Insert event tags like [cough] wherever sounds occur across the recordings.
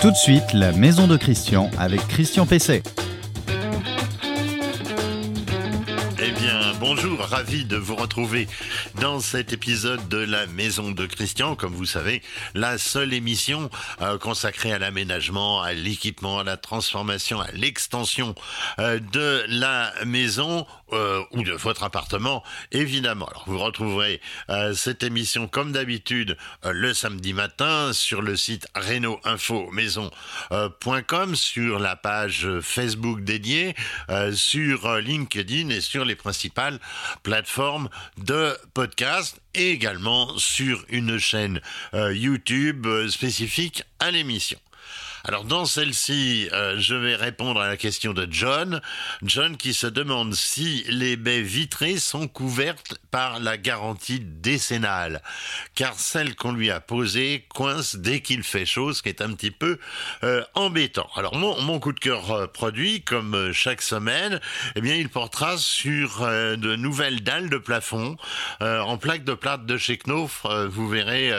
Tout de suite, la maison de Christian avec Christian Pesset. Eh bien, bonjour, ravi de vous retrouver dans cet épisode de la Maison de Christian. Comme vous savez, la seule émission euh, consacrée à l'aménagement, à l'équipement, à la transformation, à l'extension euh, de la maison euh, ou de votre appartement, évidemment. Alors, vous retrouverez cette émission comme d'habitude le samedi matin sur le site reno-info-maison.com, sur la page Facebook dédiée, sur LinkedIn et sur les principales plateformes de podcast et également sur une chaîne euh, YouTube euh, spécifique à l'émission. Alors dans celle-ci, euh, je vais répondre à la question de John. John qui se demande si les baies vitrées sont couvertes par la garantie décennale, car celle qu'on lui a posée coince dès qu'il fait chaud, ce qui est un petit peu euh, embêtant. Alors mon, coup de cœur euh, produit, comme chaque semaine, eh bien il portera sur de nouvelles dalles de plafond en plaque de plate de chez Knauf. vous verrez,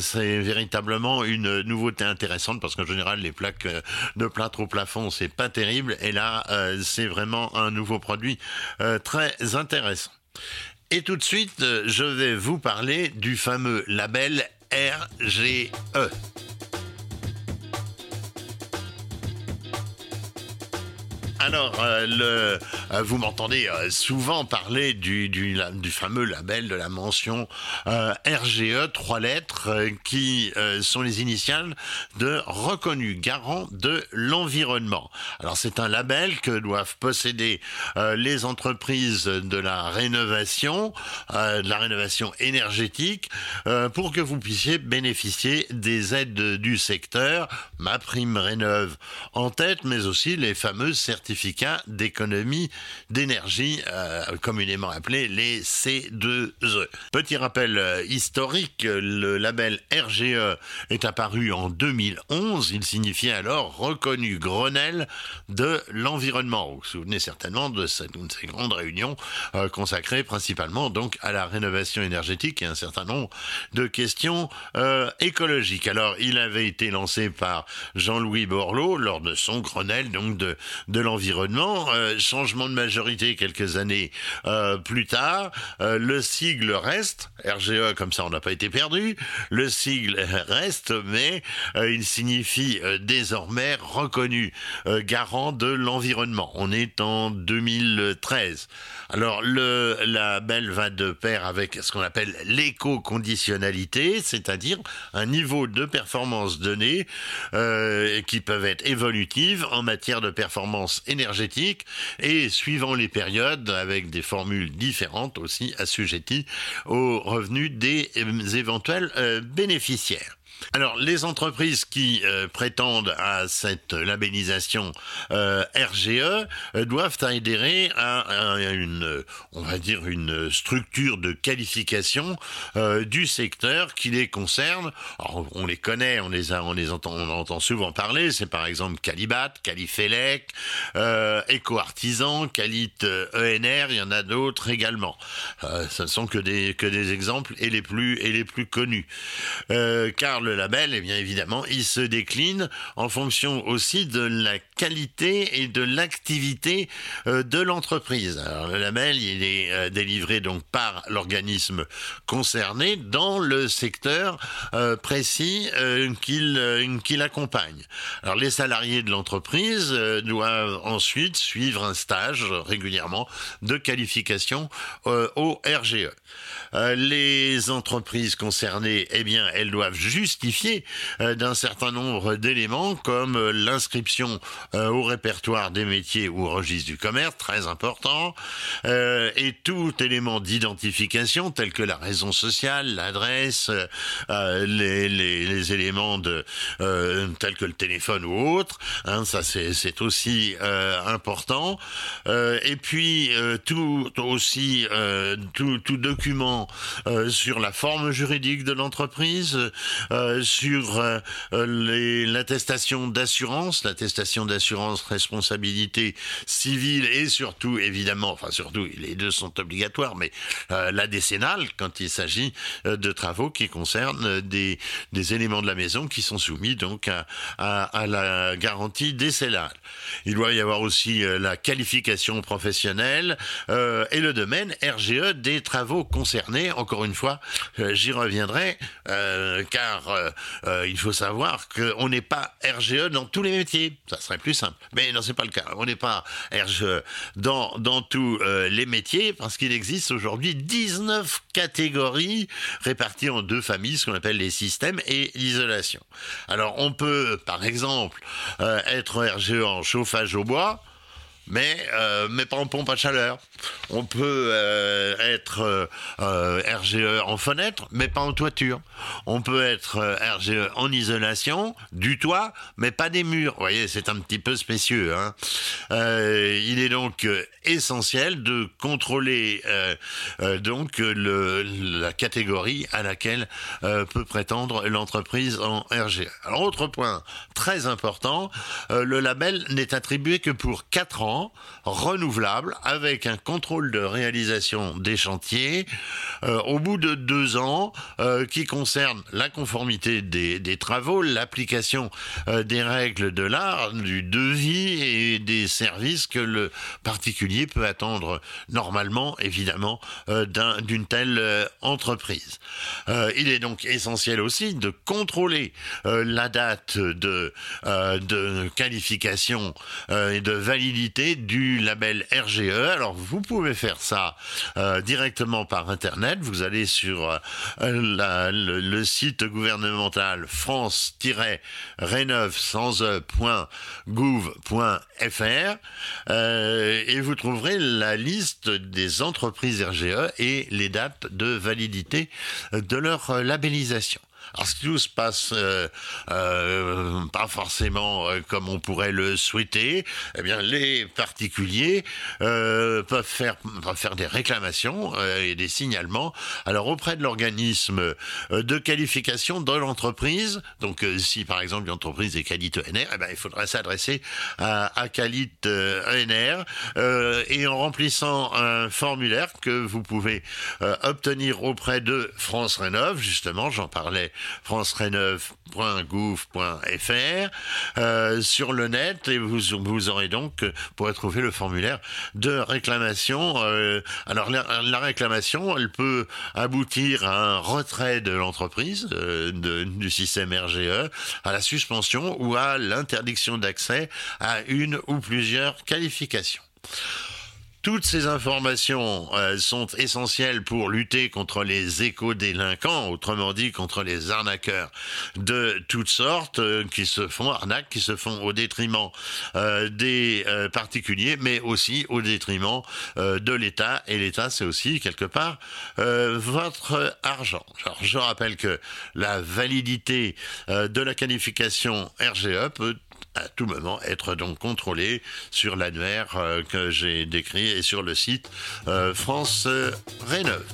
c'est véritablement une nouveauté intéressante parce qu'en général les plaques euh, de plâtre au plafond, c'est pas terrible. Et là, euh, c'est vraiment un nouveau produit euh, très intéressant. Et tout de suite, je vais vous parler du fameux label RGE. Alors, le, vous m'entendez euh, souvent parler du, du, du, fameux label de la mention RGE, trois lettres, qui sont les initiales de reconnu garant de l'environnement. Alors, c'est un label que doivent posséder les entreprises de la rénovation, de la rénovation énergétique, pour que vous puissiez bénéficier des aides du secteur, ma prime rénove en tête, mais aussi les fameuses certificats d'économie d'énergie, euh, communément appelés les C2E. Petit rappel euh, historique, le label RGE est apparu en 2011. Il signifiait alors reconnu Grenelle de l'environnement. Vous vous souvenez certainement de de ces grandes réunions euh, consacrées principalement donc à la rénovation énergétique et un certain nombre de questions écologiques. Alors, il avait été lancé par Jean-Louis Borloo lors de son Grenelle donc de, de l'environnement environnement. Changement de majorité quelques années euh, plus tard. Euh, le sigle reste. RGE, comme ça, on n'a pas été perdu. Le sigle [laughs] reste, mais il signifie désormais reconnu garant de l'environnement. On est en 2013. Alors, le label va de pair avec ce qu'on appelle l'éco-conditionnalité, c'est-à-dire un niveau de performance donné qui peuvent être évolutives en matière de performance énergétique et suivant les périodes avec des formules différentes aussi assujetties aux revenus des éventuels euh, bénéficiaires. Alors, les entreprises qui euh, prétendent à cette labellisation euh, RGE euh, doivent adhérer à, une, on va dire, une structure de qualification du secteur qui les concerne. Alors, on les connaît, on les a, on les entend, on entend souvent parler. C'est par exemple Calibat, Califelec, Eco Artisan, Calit ENR. Il y en a d'autres également. ce ne sont que des que des exemples et les plus et les plus connus. car label, eh bien évidemment, il se décline en fonction aussi de la qualité et de l'activité euh, de l'entreprise. Alors le label, il est euh, délivré donc par l'organisme concerné dans le secteur euh, précis qu'il qu'il accompagne. Alors les salariés de l'entreprise doivent ensuite suivre un stage régulièrement de qualification au RGE. les entreprises concernées, eh bien, elles doivent juste euh, d'un certain nombre d'éléments comme euh, l'inscription euh, au répertoire des métiers ou au registre du commerce, très important, et tout élément d'identification tel que la raison sociale, l'adresse, les, éléments de tels que le téléphone ou autre, hein, ça c'est aussi important. et puis tout aussi tout, tout, document sur la forme juridique de l'entreprise, sur l'attestation d'assurance, l'attestation d'assurance responsabilité civile et surtout, évidemment, enfin surtout, les deux sont obligatoires, mais la décennale quand il s'agit de travaux qui concernent des, éléments de la maison qui sont soumis donc à, la garantie décennale. Il doit y avoir aussi la qualification professionnelle et le domaine RGE des travaux concernés. Encore une fois, euh, j'y reviendrai, euh, car euh, il faut savoir qu'on n'est pas RGE dans tous les métiers. Ça serait plus simple. Mais non, c'est pas le cas. On n'est pas RGE dans, dans tous les métiers, parce qu'il existe aujourd'hui 19 catégories réparties en deux familles, ce qu'on appelle les systèmes et l'isolation. Alors, on peut, par exemple, être RGE en chauffage au bois, mais, euh, mais pas en pompe à chaleur. On peut euh, être euh, RGE en fenêtre, mais pas en toiture. On peut être RGE en isolation du toit, mais pas des murs. Vous voyez, c'est un petit peu spécieux. Hein. il est donc essentiel de contrôler donc la catégorie à laquelle peut prétendre l'entreprise en RGE. Alors, autre point très important, le label n'est attribué que pour 4 ans renouvelable avec un contrôle de réalisation des chantiers euh, au bout de deux ans euh, qui concerne la conformité des, travaux, l'application euh, des règles de l'art, du devis et des services que le particulier peut attendre normalement, évidemment, d'une telle entreprise. il est donc essentiel aussi de contrôler la date de, de qualification et de validité du label RGE. Alors vous pouvez faire ça euh, directement par internet. Vous allez sur euh, le, site gouvernemental france-rénov sans e, euh, et vous trouverez la liste des entreprises RGE et les dates de validité de leur labellisation. Se passe euh, euh, pas forcément euh, comme on pourrait le souhaiter, eh bien les particuliers peuvent faire peuvent faire des réclamations et des signalements. Alors auprès de l'organisme de qualification de l'entreprise. Donc si par exemple l'entreprise est Calit ENR, eh bien, il faudrait s'adresser à, à Calit ENR et en remplissant un formulaire que vous pouvez obtenir auprès de France Rénov. Justement, j'en parlais francereneuve.gouv.fr euh, sur le net et vous, aurez donc euh, pour trouver le formulaire de réclamation. Euh, alors la, réclamation, elle peut aboutir à un retrait de l'entreprise du système RGE, à la suspension ou à l'interdiction d'accès à une ou plusieurs qualifications. Toutes ces informations euh, sont essentielles pour lutter contre les éco-délinquants, autrement dit contre les arnaqueurs de toutes sortes euh, qui se font arnaques, qui se font au détriment euh, des particuliers, mais aussi au détriment de l'État. Et l'État, c'est aussi quelque part votre argent. Je rappelle que la validité de la qualification RGE peut à tout moment être donc contrôlé sur l'annuaire euh, que j'ai décrit et sur le site euh, France Rénov.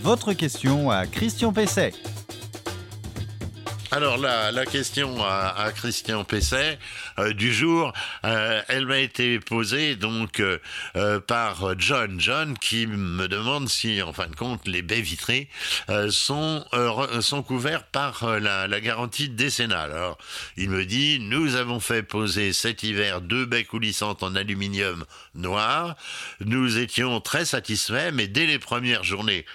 Votre question à Christian Pesset. Alors la, la question à, Christian Pesset euh, du jour, euh, elle m'a été posée donc euh, par John. John qui me demande si en fin de compte les baies vitrées sont sont couverts par la, la, garantie décennale. Alors il me dit nous avons fait poser cet hiver deux baies coulissantes en aluminium noir. Nous étions très satisfaits, mais dès les premières journées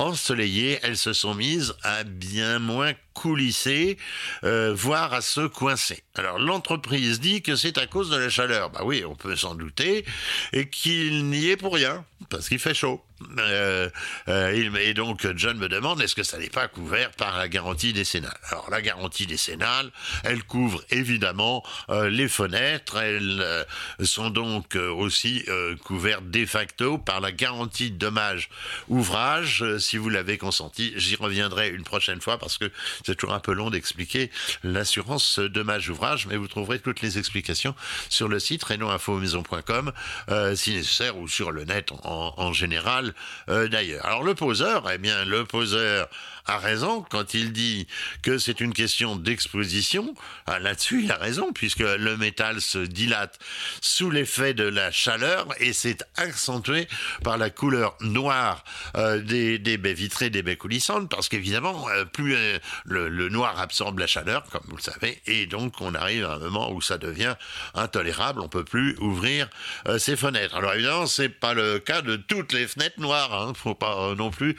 ensoleillées, elles se sont mises à bien moins coulisser, euh, voire à se coincer. Alors l'entreprise dit que c'est à cause de la chaleur. Bah oui, on peut s'en douter, et qu'il n'y est pour rien, parce qu'il fait chaud. Euh, euh, et donc John me demande est-ce que ça n'est pas couvert par la garantie décennale? Alors la garantie décennale, elle couvre évidemment les fenêtres, elles sont donc aussi couvertes de facto par la garantie dommage ouvrage. si vous l'avez consenti, j'y reviendrai une prochaine fois parce que c'est toujours un peu long d'expliquer l'assurance dommage ouvrage, mais vous trouverez toutes les explications sur le site renoinfomaison.com euh, si nécessaire ou sur le net en, général euh, d'ailleurs. Alors le poseur, eh bien le poseur a raison quand il dit que c'est une question d'exposition. Ah, là-dessus, il a raison, puisque le métal se dilate sous l'effet de la chaleur et c'est accentué par la couleur noire euh, des, baies vitrées, des baies coulissantes, parce qu'évidemment, euh, plus euh, le, noir absorbe la chaleur, comme vous le savez, et donc on arrive à un moment où ça devient intolérable, on peut plus ouvrir ses fenêtres. Alors évidemment, c'est pas le cas de toutes les fenêtres noires, hein, faut pas non plus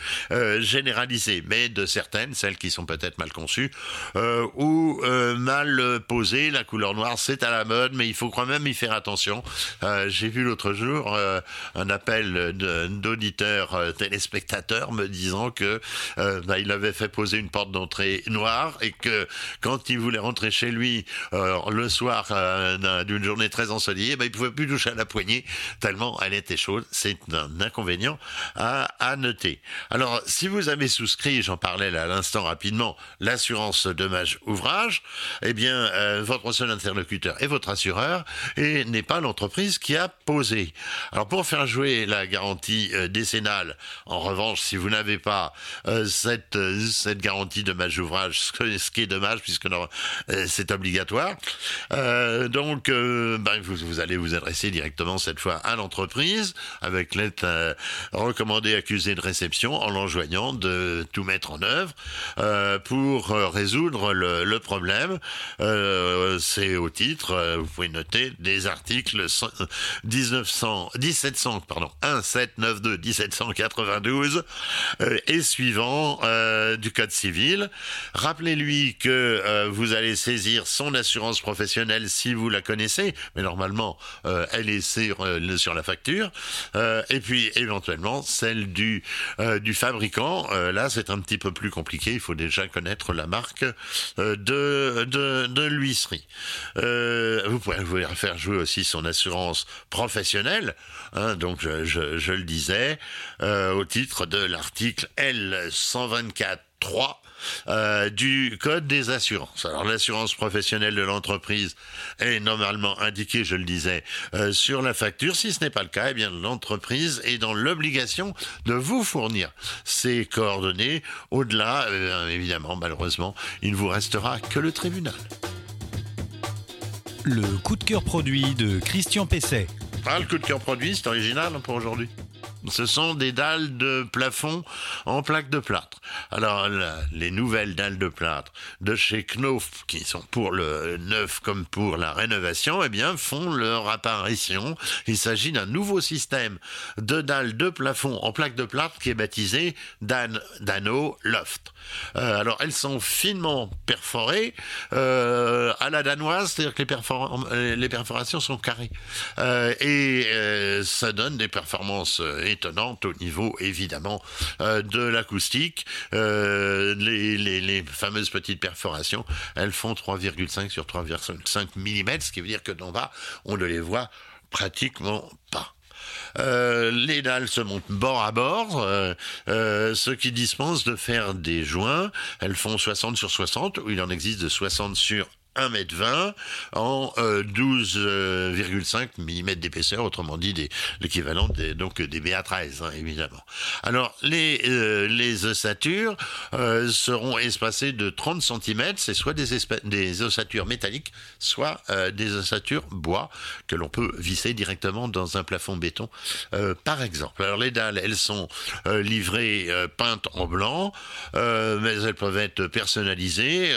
généraliser, mais de certaines, celles qui sont peut-être mal conçues ou mal posées, la couleur noire c'est à la mode, mais il faut quand même y faire attention. J'ai vu l'autre jour un appel d'auditeurs euh, téléspectateurs me disant que euh, bah, il avait fait poser une porte d'entrée noire et que quand il voulait rentrer chez lui euh, le soir d'une journée très ensoleillée, bah, il pouvait plus toucher à la poignée tellement elle était chaude. C'est un inconvénient à, à noter. Alors, si vous avez souscrit, j'en parlais là à l'instant rapidement, l'assurance dommage ouvrage, eh bien, votre seul interlocuteur est votre assureur et n'est pas l'entreprise qui a posé. Alors, pour faire jouer la garantie euh, décennale, en revanche, si vous n'avez pas euh, cette, euh, cette garantie match ouvrage, ce, qui est dommage puisque c'est obligatoire, donc ben, vous, vous, allez vous adresser directement cette fois à l'entreprise avec lettre recommandée accusée de réception en l'enjoignant de tout mettre en œuvre pour résoudre le, problème. c'est au titre, vous pouvez noter, des articles 1900, 1700, pardon, 1792 1792 euh, et suivant euh, du Code civil. Rappelez-lui que euh, vous allez saisir son assurance professionnelle si vous la connaissez, mais normalement elle est sur, sur la facture. et puis éventuellement celle du du fabricant. là c'est un petit peu plus compliqué. Il faut déjà connaître la marque de de, de l'huisserie. vous pouvez vous faire jouer aussi son assurance professionnelle. Hein, donc je, le disais, euh, au titre de l'article L124.3 euh, du Code des assurances. Alors l'assurance professionnelle de l'entreprise est normalement indiquée, je le disais, euh, sur la facture. Si ce n'est pas le cas, eh bien l'entreprise est dans l'obligation de vous fournir ces coordonnées. Au-delà, évidemment, malheureusement, il ne vous restera que le tribunal. Le coup de cœur produit de Christian Pesset. Ah, le coup de cœur produit, c'est original hein, pour aujourd'hui. Ce sont des dalles de plafond en plaque de plâtre. Alors, les nouvelles dalles de plâtre de chez Knauf, qui sont pour le neuf comme pour la rénovation, eh bien, font leur apparition. Il s'agit d'un nouveau système de dalles de plafond en plaque de plâtre qui est baptisé Dan, Dano Loft. Euh, alors, elles sont finement perforées euh, à la danoise, c'est-à-dire que les, perforations sont carrées. Euh, et ça donne des performances étonnante au niveau évidemment euh, de l'acoustique. Euh, les, fameuses petites perforations, elles font 3,5 sur 3,5 mm, ce qui veut dire que d'en bas, on ne les voit pratiquement pas. Euh, les dalles se montent bord à bord, ce qui dispense de faire des joints. Elles font 60 sur 60, ou il en existe de 60 sur 1m20 en 12,5 euh, mm d'épaisseur, autrement dit l'équivalent des, donc des BA13 hein, évidemment. Alors les euh, les ossatures euh, seront espacées de 30 cm, c'est soit des, des ossatures métalliques, soit des ossatures bois que l'on peut visser directement dans un plafond béton par exemple. Alors les dalles, elles sont livrées peintes en blanc, mais elles peuvent être personnalisées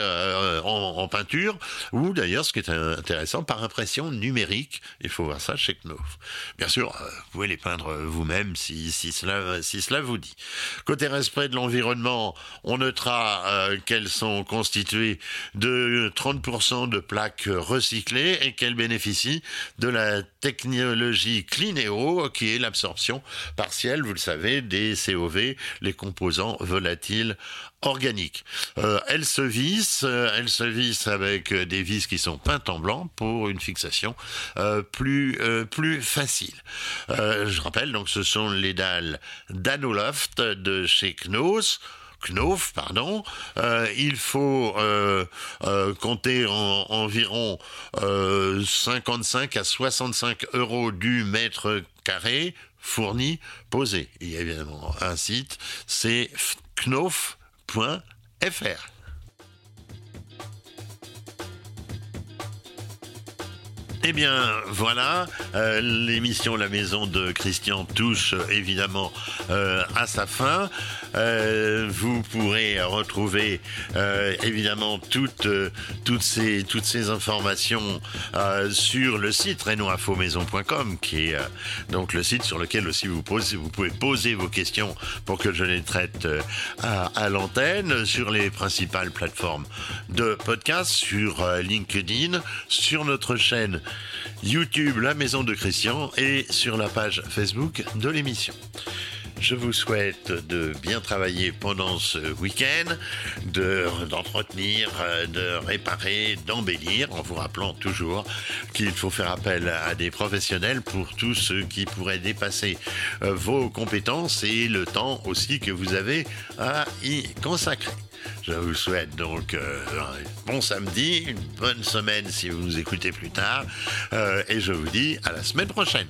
en peinture ou d'ailleurs, ce qui est intéressant, par impression numérique. Il faut voir ça chez Knauf. Bien sûr, euh, vous pouvez les peindre vous-même si, si, cela, si cela vous dit. Côté respect de l'environnement, on notera euh, qu'elles sont constituées de 30% de plaques recyclées et qu'elles bénéficient de la technologie Clineo, qui est l'absorption partielle, vous le savez, des COV, les composants volatiles organiques. Euh, elles se vissent, elles se vissent avec des vis qui sont peintes en blanc pour une fixation euh, plus euh, facile. Euh, je rappelle donc ce sont les dalles Danoloft de chez Knos. Knof, pardon, il faut compter en, environ 55 à 65 euros du mètre carré fourni, posé. Il y a évidemment un site, c'est Knof Eh bien, voilà, euh, l'émission La Maison de Christian touche évidemment euh, à sa fin. Euh, vous pourrez retrouver évidemment toutes, toutes, ces, toutes ces informations sur le site renoinfomaison.com qui est donc le site sur lequel aussi vous, posez, pouvez poser vos questions pour que je les traite à, à l'antenne sur les principales plateformes de podcast, sur LinkedIn, sur notre chaîne YouTube La Maison de Christian et sur la page Facebook de l'émission. Je vous souhaite de bien travailler pendant ce week-end, d'entretenir, de, réparer, d'embellir, en vous rappelant toujours qu'il faut faire appel à des professionnels pour tous ceux qui pourraient dépasser euh, vos compétences et le temps aussi que vous avez à y consacrer. Je vous souhaite donc euh, un bon samedi, une bonne semaine si vous nous écoutez plus tard, euh, et je vous dis à la semaine prochaine.